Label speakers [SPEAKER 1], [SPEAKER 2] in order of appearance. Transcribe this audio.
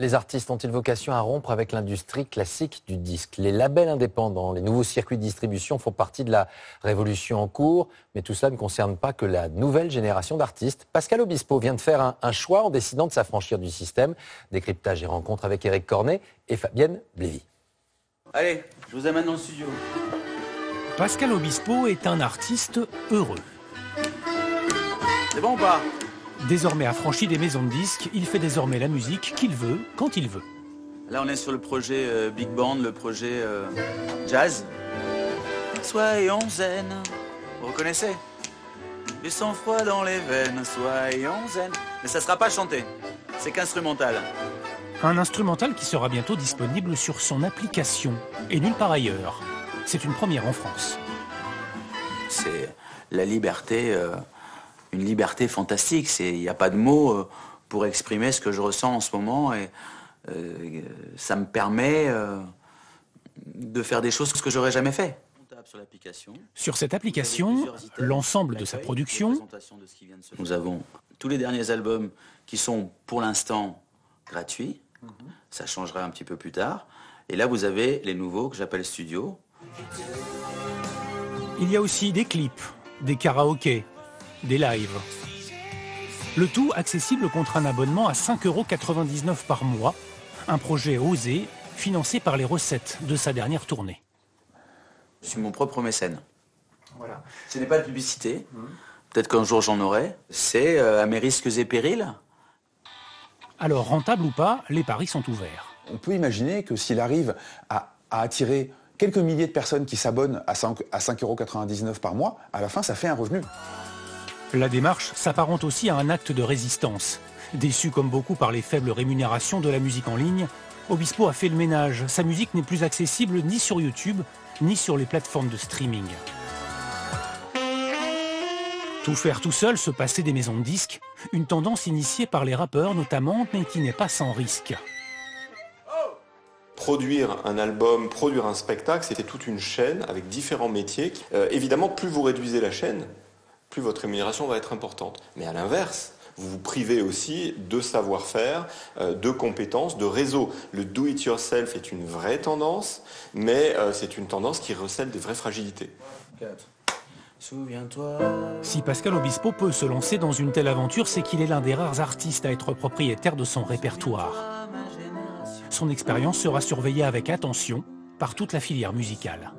[SPEAKER 1] Les artistes ont-ils vocation à rompre avec l'industrie classique du disque? Les labels indépendants, les nouveaux circuits de distribution font partie de la révolution en cours, mais tout cela ne concerne pas que la nouvelle génération d'artistes. Pascal Obispo vient de faire un, choix en décidant de s'affranchir du système. Décryptage et rencontre avec Eric Cornet et Fabienne Blévy.
[SPEAKER 2] Allez, je vous amène dans le studio.
[SPEAKER 3] Pascal Obispo est un artiste heureux.
[SPEAKER 2] C'est bon ou pas?
[SPEAKER 3] Désormais affranchi des maisons de disques, il fait désormais la musique qu'il veut, quand il veut.
[SPEAKER 2] Là, on est sur le projet euh, Big Band, le projet euh, jazz. Soyons zen, vous reconnaissez? Du sang-froid dans les veines, soyons zen. Mais ça sera pas chanté, c'est qu'instrumental.
[SPEAKER 3] Un instrumental qui sera bientôt disponible sur son application et nulle part ailleurs. C'est une première en France.
[SPEAKER 2] C'est la liberté. Euh, une liberté fantastique. Il n'y a pas de mots euh, pour exprimer ce que je ressens en ce moment et euh, ça me permet euh, de faire des choses que j'aurais jamais fait.
[SPEAKER 3] Sur cette application, l'ensemble de sa production.
[SPEAKER 2] Nous avons tous les derniers albums qui sont pour l'instant gratuits. Mhm. Ça changera un petit peu plus tard. Et là, vous avez les nouveaux que j'appelle studio.
[SPEAKER 3] Il y a aussi des clips, des karaokés, des lives. Le tout accessible contre un abonnement à 5,99€ par mois, un projet osé, financé par les recettes de sa dernière tournée.
[SPEAKER 2] Je suis mon propre mécène. Voilà. Ce n'est pas de publicité, peut-être qu'un jour j'en aurai, c'est euh, à mes risques et périls.
[SPEAKER 3] Alors, rentable ou pas, les paris sont ouverts.
[SPEAKER 4] On peut imaginer que s'il arrive à, attirer quelques milliers de personnes qui s'abonnent à 5,99€ par mois, à la fin, ça fait un revenu.
[SPEAKER 3] La démarche s'apparente aussi à un acte de résistance. Déçu comme beaucoup par les faibles rémunérations de la musique en ligne, Obispo a fait le ménage. Sa musique n'est plus accessible ni sur YouTube, ni sur les plateformes de streaming. Tout faire tout seul, se passer des maisons de disques, une tendance initiée par les rappeurs notamment, mais qui n'est pas sans risque.
[SPEAKER 5] Produire un album, produire un spectacle, c'était toute une chaîne avec différents métiers. Euh, évidemment, plus vous réduisez la chaîne, plus votre rémunération va être importante. Mais à l'inverse, vous vous privez aussi de savoir-faire, euh, de compétences, de réseaux. Le do-it-yourself est une vraie tendance, mais euh, c'est une tendance qui recèle des vraies fragilités.
[SPEAKER 3] Si Pascal Obispo peut se lancer dans une telle aventure, c'est qu'il est l'un des rares artistes à être propriétaire de son répertoire. Son expérience sera surveillée avec attention par toute la filière musicale.